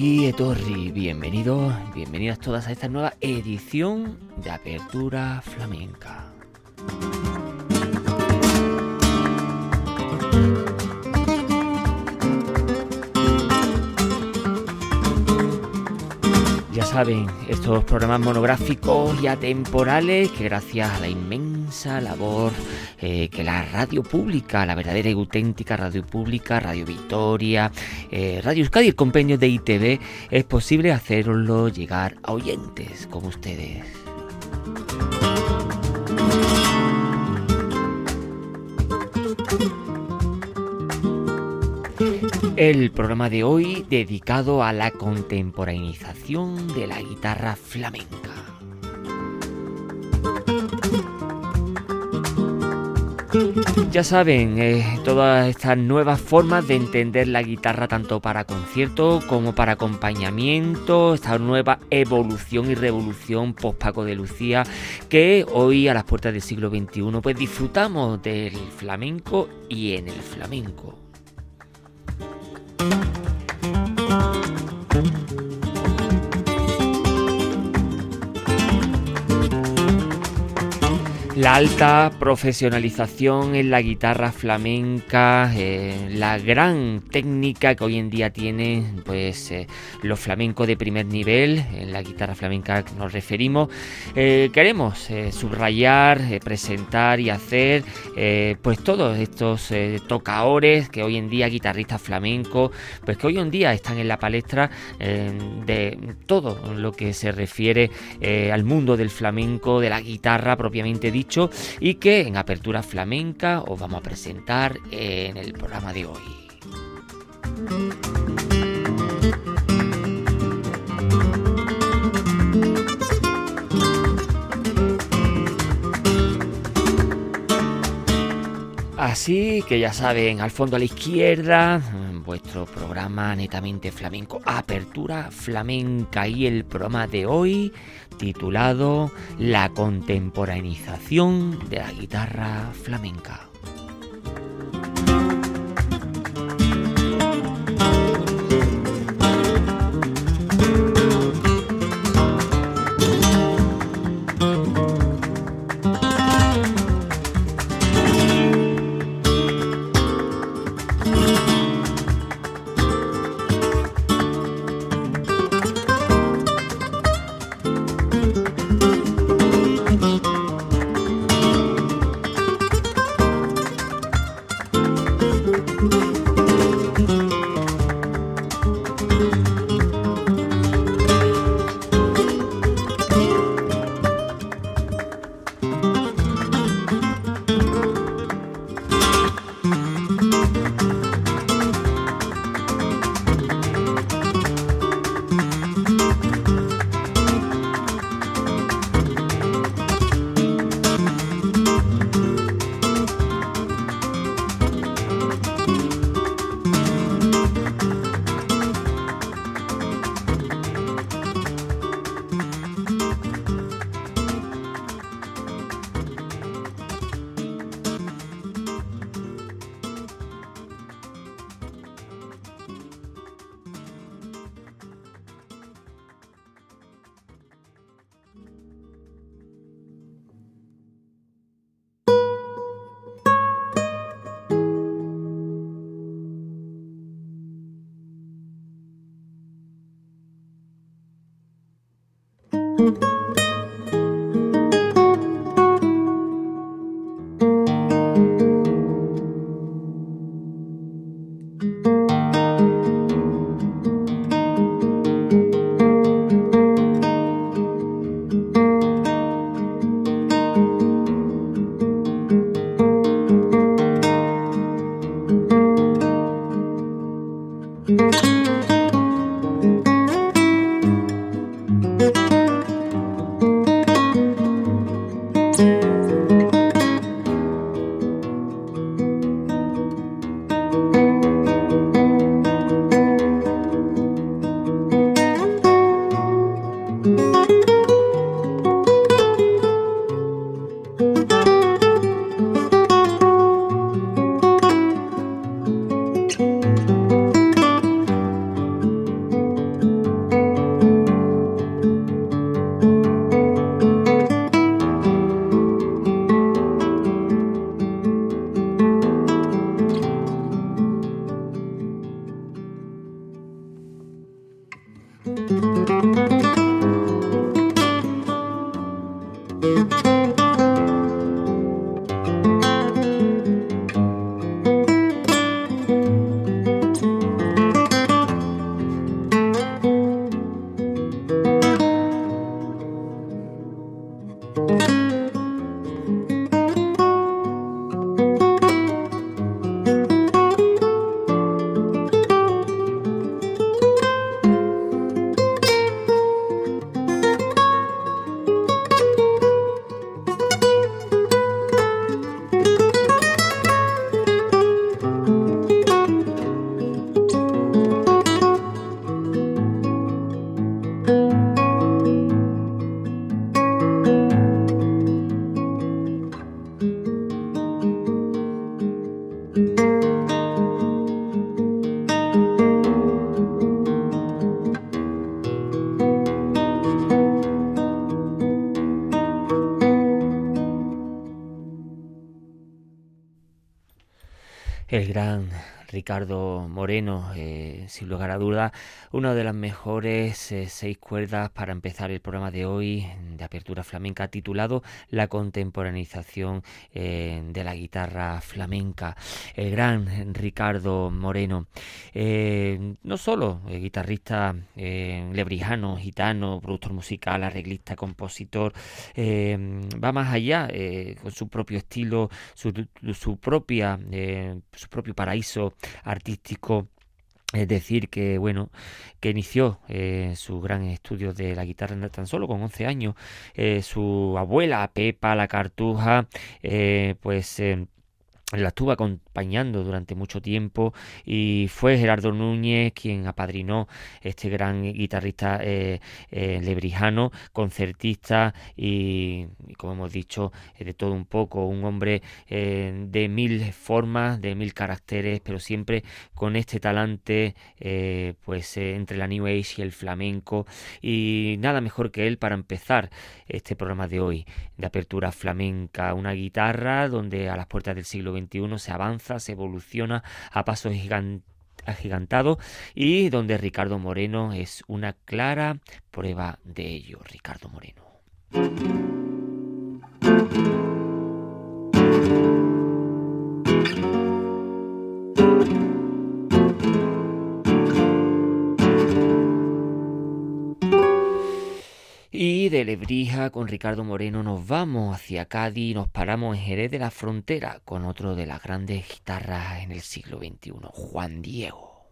saioa. todas a esta nueva edición de Apertura Flamenca. Ya saben, estos programas monográficos y atemporales que gracias a la inmensa labor eh, que la radio pública, la verdadera y auténtica radio pública, Radio Victoria, eh, Radio Euskadi, el compendio de ITV, es posible hacerlo llegar a oyentes como ustedes. El programa de hoy dedicado a la contemporaneización de la guitarra flamenca. Ya saben, eh, todas estas nuevas formas de entender la guitarra tanto para concierto como para acompañamiento, esta nueva evolución y revolución post Paco de Lucía que hoy a las puertas del siglo XXI pues disfrutamos del flamenco y en el flamenco. Thank you. La alta profesionalización en la guitarra flamenca, eh, la gran técnica que hoy en día tiene pues eh, los flamencos de primer nivel, en la guitarra flamenca nos referimos, eh, queremos subrayar, presentar y hacer pues todos estos tocadores que hoy en día guitarristas flamencos, pues que hoy en día están en la palestra de todo lo que se refiere al mundo del flamenco, de la guitarra propiamente y que en Apertura Flamenca os vamos a presentar en el programa de hoy. Así que ya saben, al fondo a la izquierda, vuestro programa netamente flamenco, Apertura Flamenca y el programa de hoy titulado La contemporaneización de la guitarra flamenca. El gran Ricardo Moreno, eh, sin lugar a duda, una de las mejores eh, seis cuerdas para empezar el programa de hoy de apertura flamenca titulado La contemporaneización eh, de la guitarra flamenca. El gran Ricardo Moreno, no solo guitarrista lebrijano, gitano, productor musical, arreglista, compositor, va más allá con su propio estilo, su, su propia, su propio paraíso artístico es decir, que bueno, que inició eh, su gran estudio de la guitarra tan solo con 11 años. Eh, su abuela, Pepa la Cartuja, eh, pues la estuvo acompañando durante mucho tiempo y fue Gerardo Núñez quien apadrinó este gran guitarrista eh, eh, lebrijano, concertista y, como hemos dicho, eh, de todo un poco, un hombre de mil formas, de mil caracteres, pero siempre con este talante pues entre la New Age y el flamenco. Y nada mejor que él para empezar este programa de hoy de apertura flamenca, una guitarra donde a las puertas del siglo Se avanza, se evoluciona a pasos agigantados y donde Ricardo Moreno es una clara prueba de ello. Ricardo Moreno. Con Ricardo Moreno nos vamos hacia Cádiz y nos paramos en Jerez de la Frontera con otro de las grandes guitarras en el siglo XXI, Juan Diego.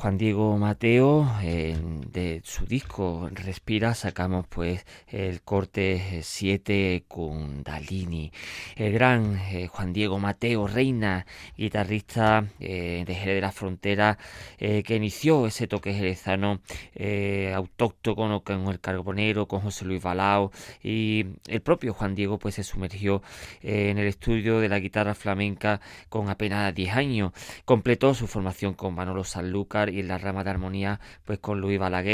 Juan Diego Mateo, su disco Respira, sacamos pues el corte 7 Kundalini. El gran eh, Juan Diego Mateo Reina, guitarrista eh, de Jerez de la Frontera, eh, que inició ese toque jerezano autóctono con el carbonero, con José Luis Balao, y el propio Juan Diego pues se sumergió en el estudio de la guitarra flamenca con apenas 10 años. Completó su formación con Manolo Sanlúcar y en la rama de armonía pues con Luis Balaguer,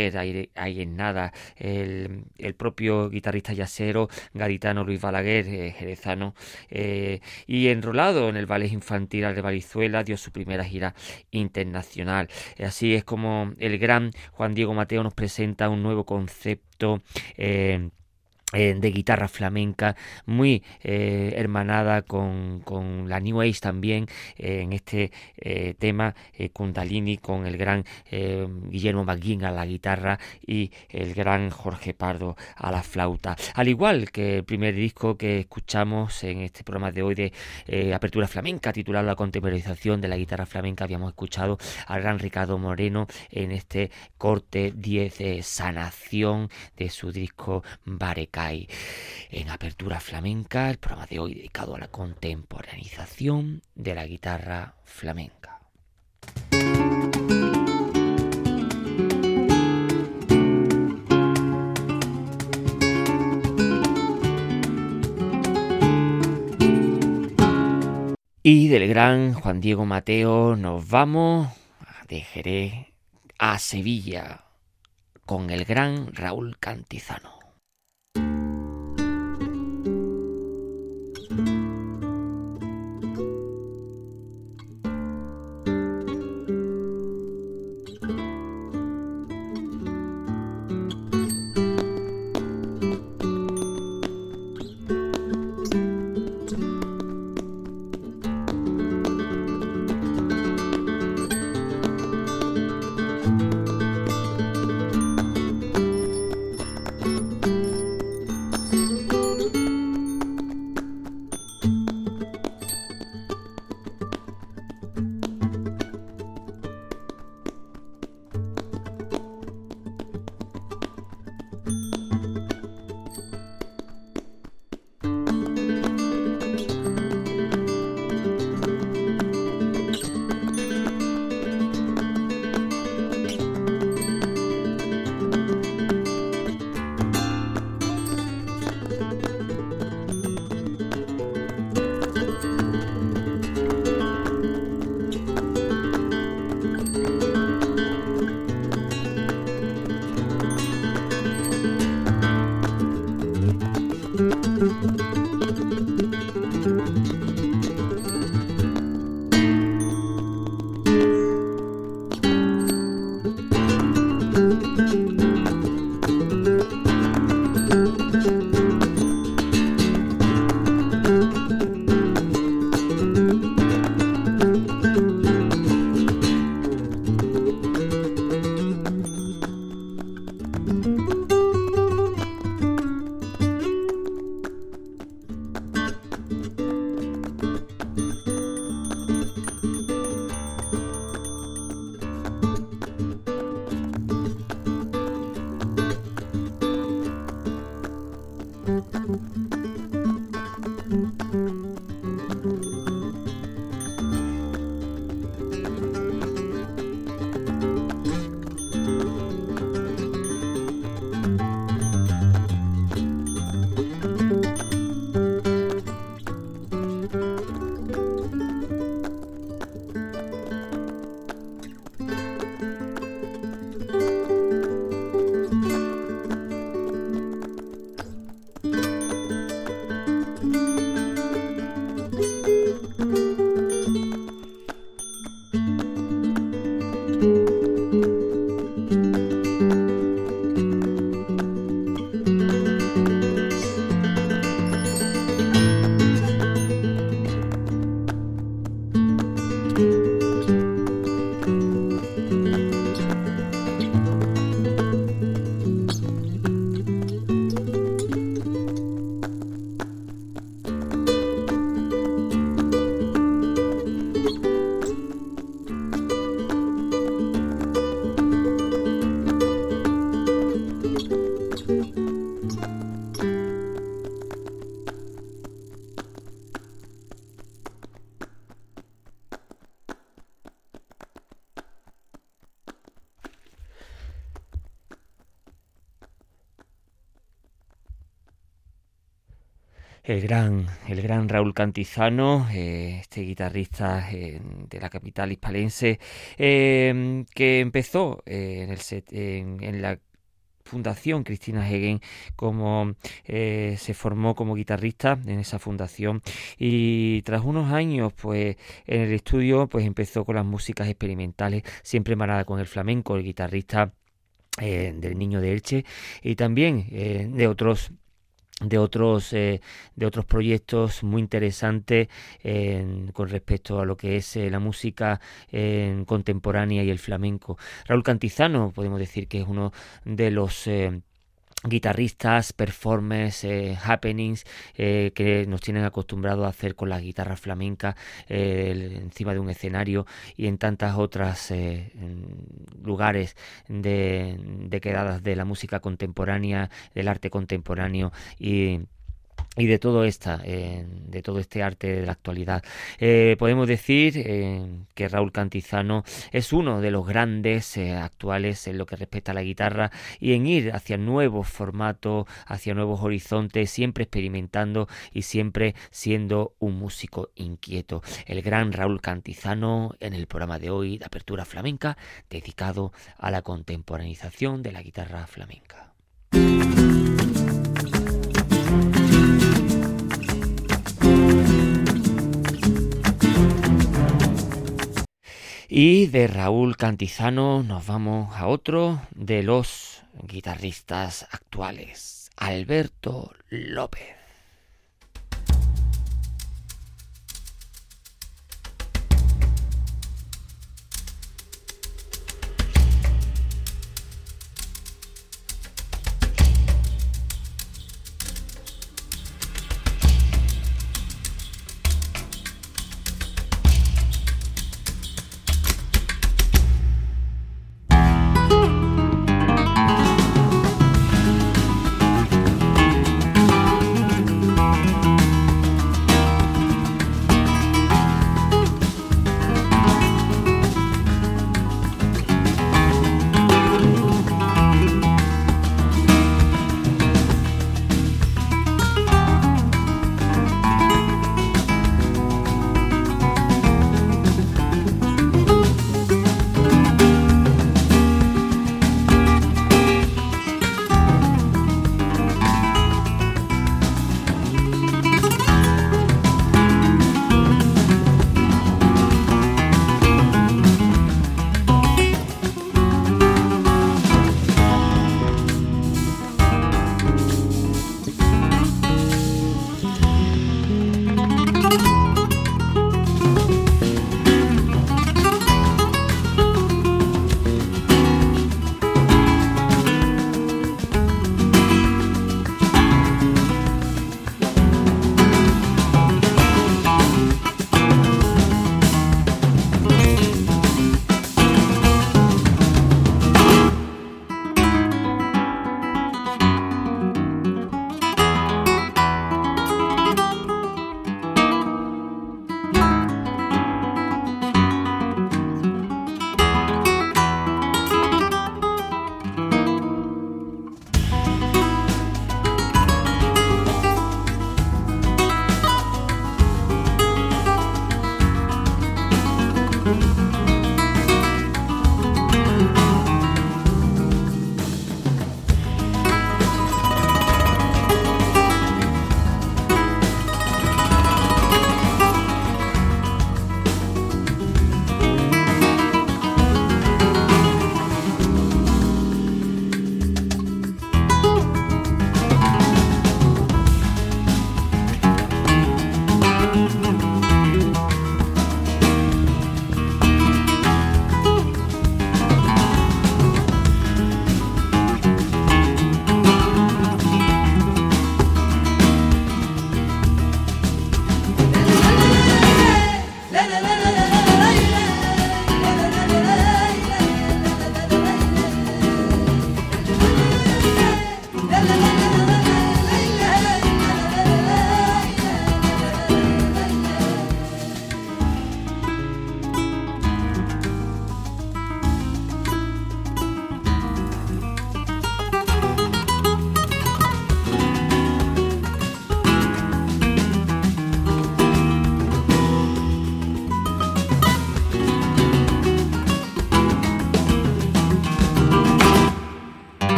ahí, en nada, el, propio guitarrista yacero gaditano Luis Balaguer, eh, jerezano, eh, y enrolado en el ballet infantil de Valizuela, dio su primera gira internacional. Así es como el gran Juan Diego Mateo nos presenta un nuevo concepto. Eh, de guitarra flamenca, muy eh, hermanada con, con, la New Age también, eh, en este tema Kundalini con el gran Guillermo Maguín a la guitarra y el gran Jorge Pardo a la flauta. Al igual que el primer disco que escuchamos en este programa de hoy de Apertura Flamenca, titulado La contemporalización de la guitarra flamenca, habíamos escuchado al gran Ricardo Moreno en este corte 10 de Sanación de su disco Bareca en Apertura Flamenca, el programa de hoy dedicado a la contemporaneización de la guitarra flamenca. Y del gran Juan Diego Mateo nos vamos de Jerez a Sevilla con el gran Raúl Cantizano. El gran, el gran Raúl Cantizano, eh, este guitarrista eh, de la capital hispalense, eh, que empezó en, el en, la Fundación Cristina Hegen como se formó como guitarrista en esa fundación. Y tras unos años pues en el estudio pues empezó con las músicas experimentales siempre marada con el flamenco el guitarrista del niño de Elche y también de otros de otros eh, de otros proyectos muy interesantes con respecto a lo que es eh, la música contemporánea y el flamenco. Raúl Cantizano podemos decir que es uno de los eh, guitarristas, performers, eh, happenings eh, que nos tienen acostumbrados a hacer con la guitarra flamenca eh, encima de un escenario y en tantas otras lugares de, de quedadas de la música contemporánea, del arte contemporáneo y y de todo esta, eh, de todo este arte de la actualidad. Eh, podemos decir eh, que Raúl Cantizano es uno de los grandes actuales en lo que respecta a la guitarra y en ir hacia nuevos formatos, hacia nuevos horizontes, siempre experimentando y siempre siendo un músico inquieto. El gran Raúl Cantizano en el programa de hoy de Apertura Flamenca, dedicado a la contemporaneización de la guitarra flamenca. Y de Raúl Cantizano nos vamos a otro de los guitarristas actuales, Alberto López.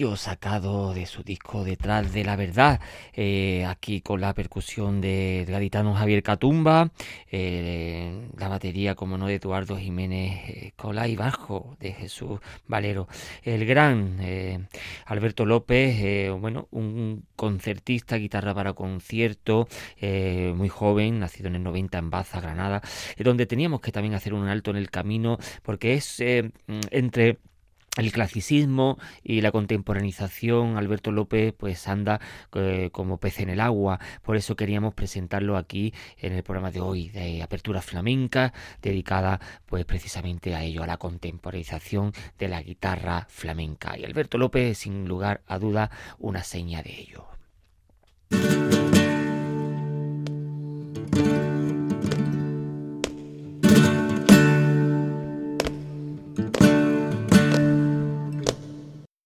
Estos tanguillos sacados de su disco Detrás de la Verdad, eh, aquí con la percusión de, gaditano Javier Catumba, eh, la batería, como no, de Eduardo Jiménez eh, Cola y bajo de Jesús Valero. El gran Alberto López, bueno, un concertista, guitarra para concierto, muy joven, nacido en el 90 en Baza, Granada, donde teníamos que también hacer un alto en el camino, porque es en entre el clasicismo y la contemporanización, Alberto López pues anda eh, como pez en el agua, por eso queríamos presentarlo aquí en el programa de hoy de Apertura Flamenca, dedicada pues precisamente a ello, a la contemporanización de la guitarra flamenca. Y Alberto López, sin lugar a duda, una seña de ello.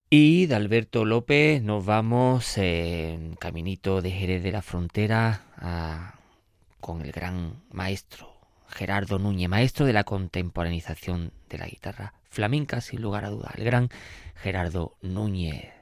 Y de Alberto López nos vamos en caminito de Jerez de la Frontera con el gran maestro Gerardo Núñez, maestro de la contemporanización de la guitarra flamenca, sin lugar a duda, el gran Gerardo Núñez.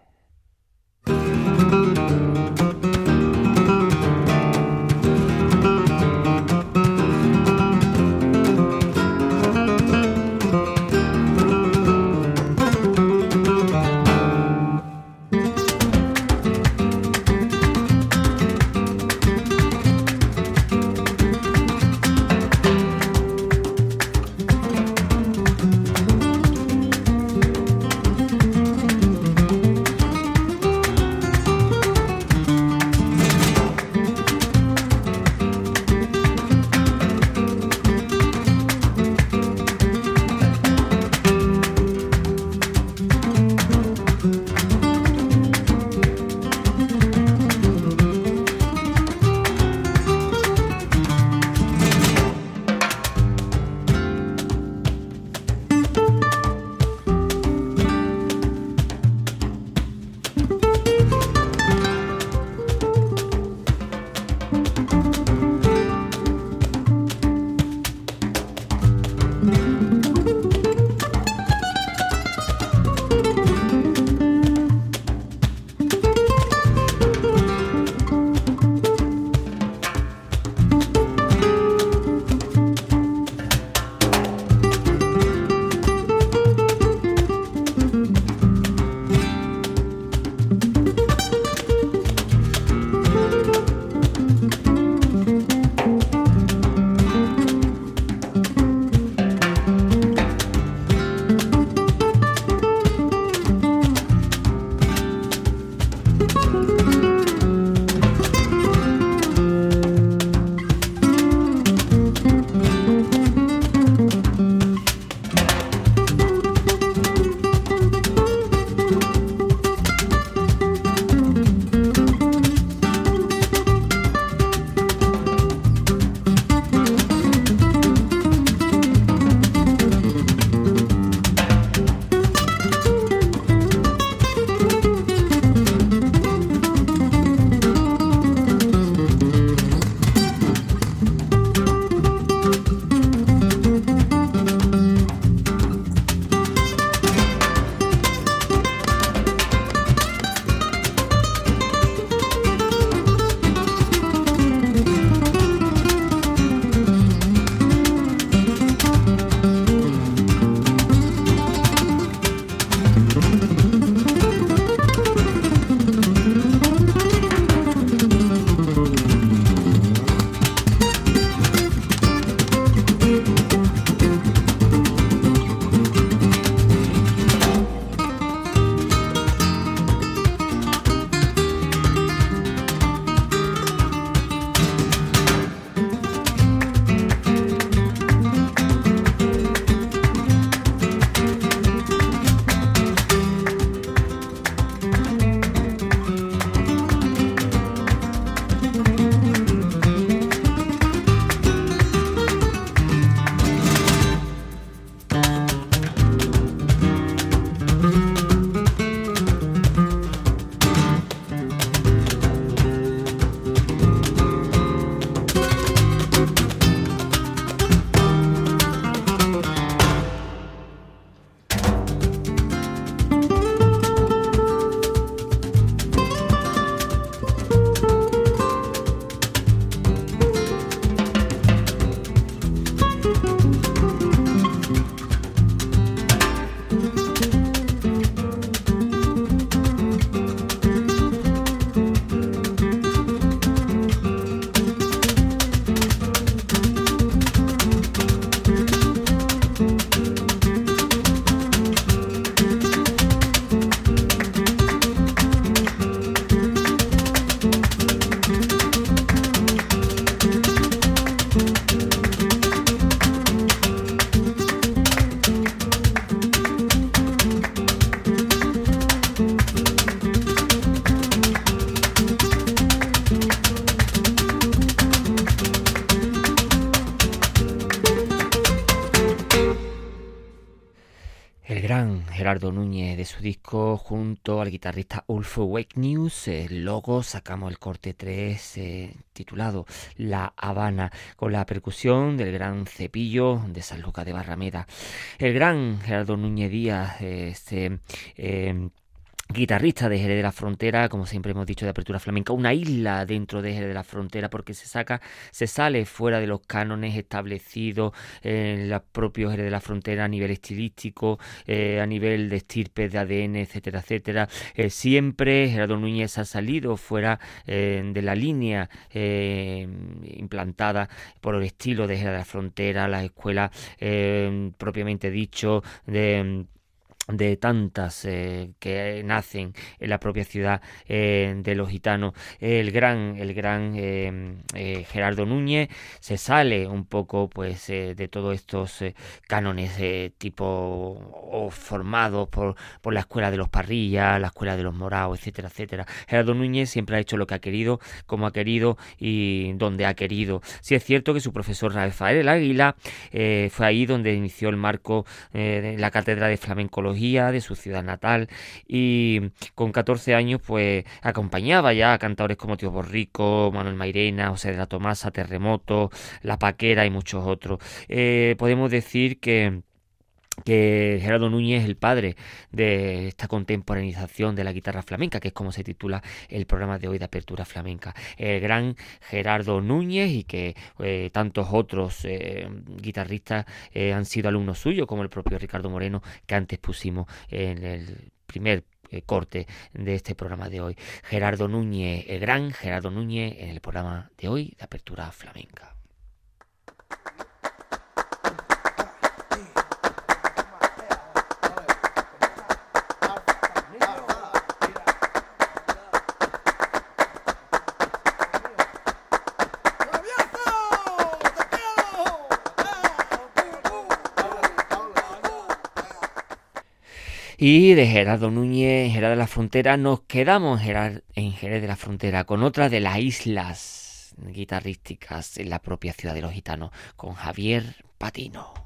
Gerardo Núñez de su disco junto al guitarrista Ulf Wake News, luego sacamos el corte 3 eh, titulado La Habana con la percusión del gran Cepillo de San Lucas de Barrameda. El gran Gerardo Núñez Díaz, este guitarrista de Jerez de la Frontera, como siempre hemos dicho de Apertura Flamenca, una isla dentro de Jerez de la Frontera porque se saca, se sale fuera de los cánones establecidos en la propia Jerez de la Frontera a nivel estilístico, eh, a nivel de estirpes, de ADN, etcétera, etcétera. Eh, siempre Gerardo Núñez ha salido fuera eh, de la línea implantada por el estilo de Jerez de la Frontera, la escuela propiamente dicho de de tantas eh, que nacen en la propia ciudad eh, de los gitanos. El gran el gran eh, Gerardo Núñez se sale un poco pues de todos estos cánones tipo formados por, por la escuela de los parrillas la escuela de los morados etcétera etcétera. Gerardo Núñez siempre ha hecho lo que ha querido como ha querido y donde ha querido. Si es cierto que su profesor Rafael el Águila fue ahí donde inició el marco de la cátedra de de su ciudad natal y con 14 años pues acompañaba ya a cantadores como Tío Borrico, Manuel Mairena, José de la Tomasa, Terremoto, La Paquera y muchos otros. Eh, podemos decir que que Gerardo Núñez es el padre de esta contemporaneización de la guitarra flamenca, que es como se titula el programa de hoy de Apertura Flamenca. El gran Gerardo Núñez y que eh, tantos otros eh, guitarristas eh, han sido alumnos suyos, como el propio Ricardo Moreno, que antes pusimos en el primer corte de este programa de hoy. Gerardo Núñez, el gran Gerardo Núñez en el programa de hoy de Apertura Flamenca. Y de Gerardo Núñez, Gerardo de la Frontera, nos quedamos en Jerez de la Frontera con otra de las islas guitarrísticas en la propia ciudad de los gitanos, con Javier Patino.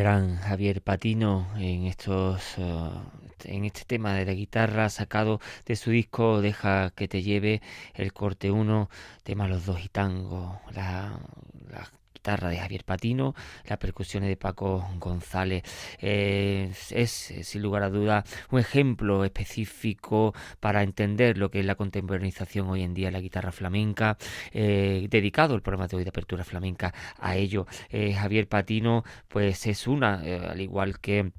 Gran Javier Patino en estos uh, en este tema de la guitarra sacado de su disco Deja que te lleve el corte 1 tema los dos y tango la guitarra de Javier Patino, las percusiones de Paco González. Eh, es, sin lugar a duda, un ejemplo específico para entender lo que es la contemporaneización hoy en día en la guitarra flamenca, eh, dedicado el programa de hoy de apertura flamenca a ello. Eh, Javier Patino, pues es una, al igual que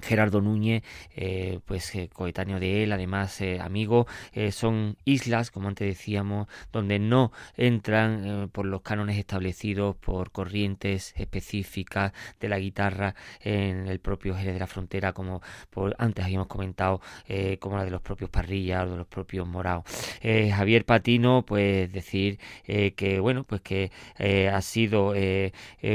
Gerardo Núñez, eh, pues eh, coetáneo de él, además eh, amigo, son islas, como antes decíamos, donde no entran por los cánones establecidos por corrientes específicas de la guitarra en el propio Jerez de la Frontera, como por, antes habíamos comentado, como la de los propios Parrillas o de los propios Morados. Javier Patino, pues decir que bueno, pues que ha sido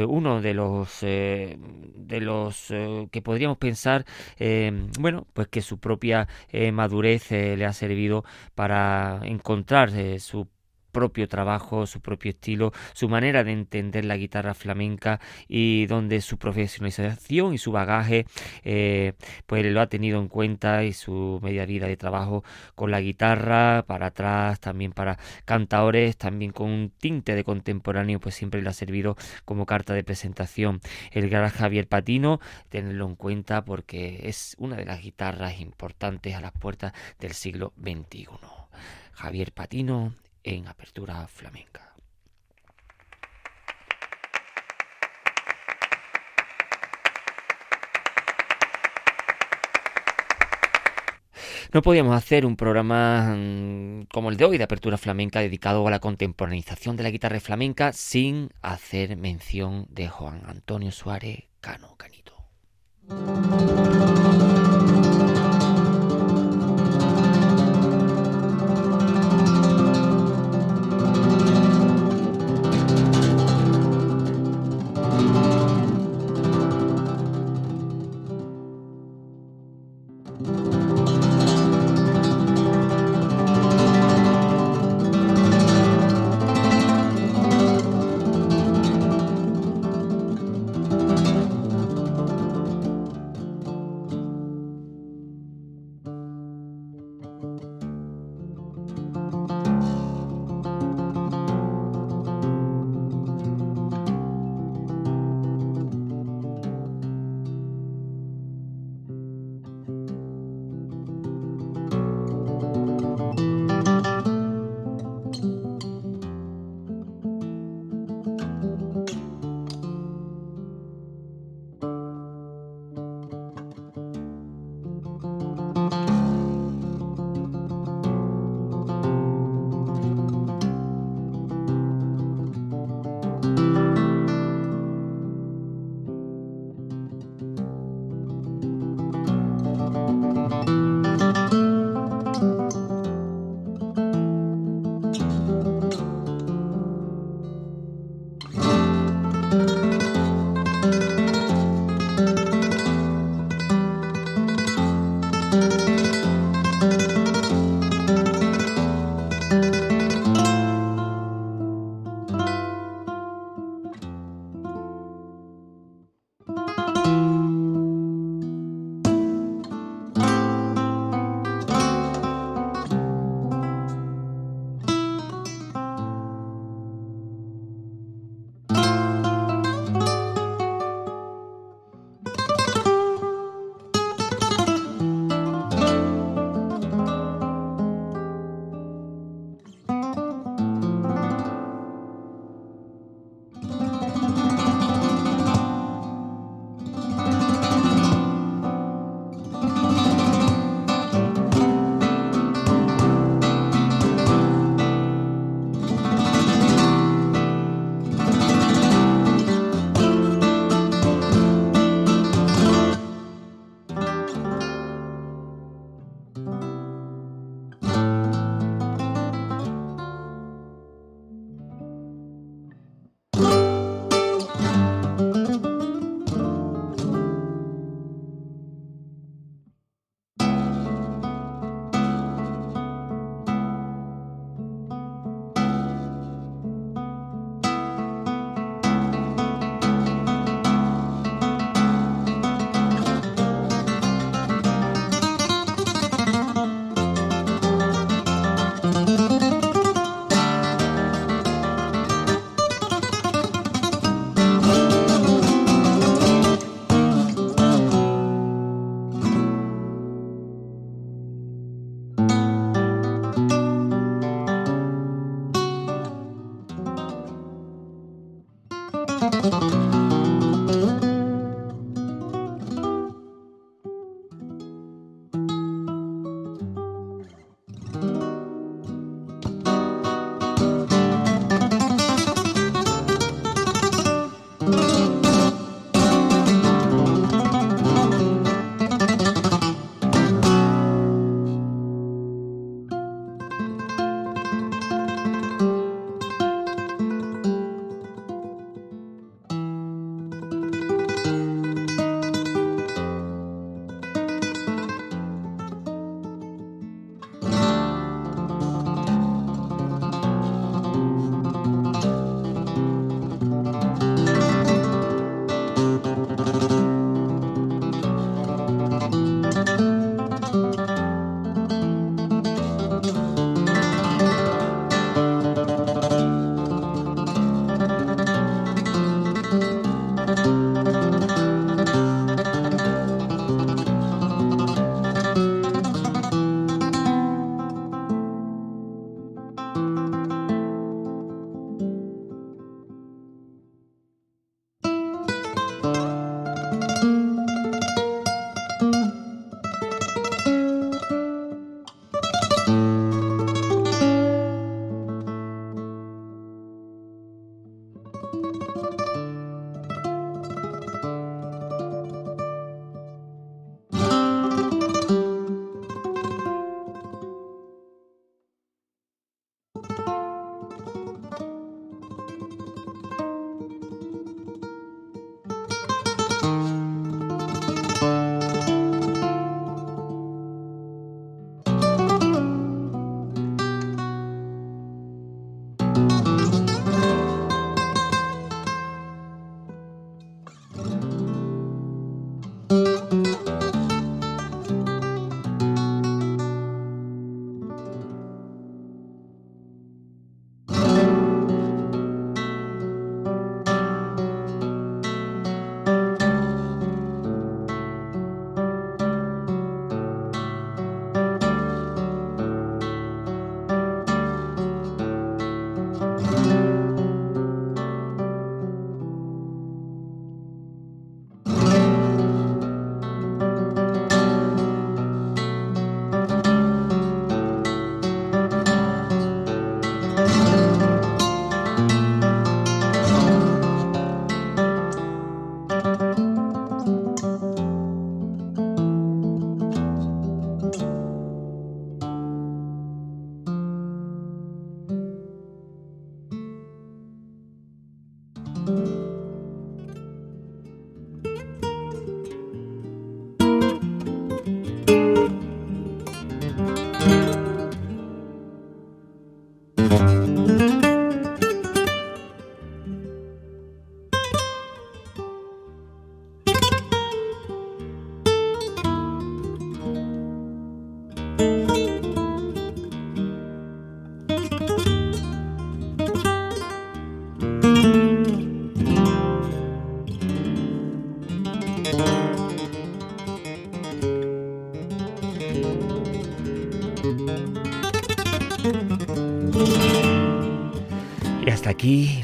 uno de los de los que podríamos pensar eh, bueno, pues que su propia eh, madurez eh, le ha servido para encontrar su propio trabajo, su propio estilo, su manera de entender la guitarra flamenca y donde su profesionalización y su bagaje eh, pues lo ha tenido en cuenta y su media vida de trabajo con la guitarra para atrás, también para cantadores, también con un tinte de contemporáneo pues siempre le ha servido como carta de presentación. El gran Javier Patino, tenerlo en cuenta porque es una de las guitarras importantes a las puertas del siglo XXI. Javier Patino en Apertura Flamenca. No podíamos hacer un programa mm, como el de hoy de Apertura Flamenca dedicado a la contemporaneización de la guitarra flamenca sin hacer mención de Juan Antonio Suárez Cano Canito.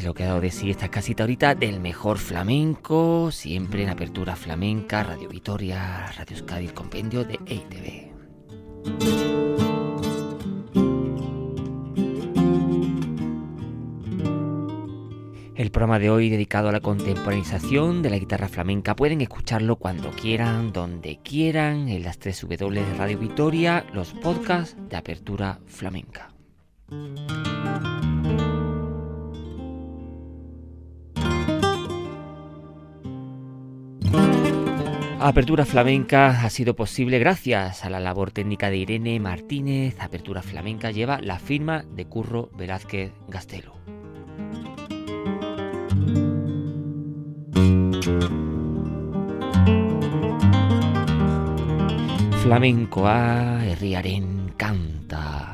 Lo que ha dado de sí esta casita ahorita del mejor flamenco, siempre en apertura flamenca, Radio Vitoria, Radio Euskadi, compendio de EITV. El programa de hoy dedicado a la contemporanización de la guitarra flamenca pueden escucharlo cuando quieran, donde quieran, en las 3 W de Radio Vitoria, los podcasts de apertura flamenca. Apertura Flamenca ha sido posible gracias a la labor técnica de Irene Martínez. Apertura Flamenca lleva la firma de Curro Velázquez Gastelo. Flamenco a herriaren canta.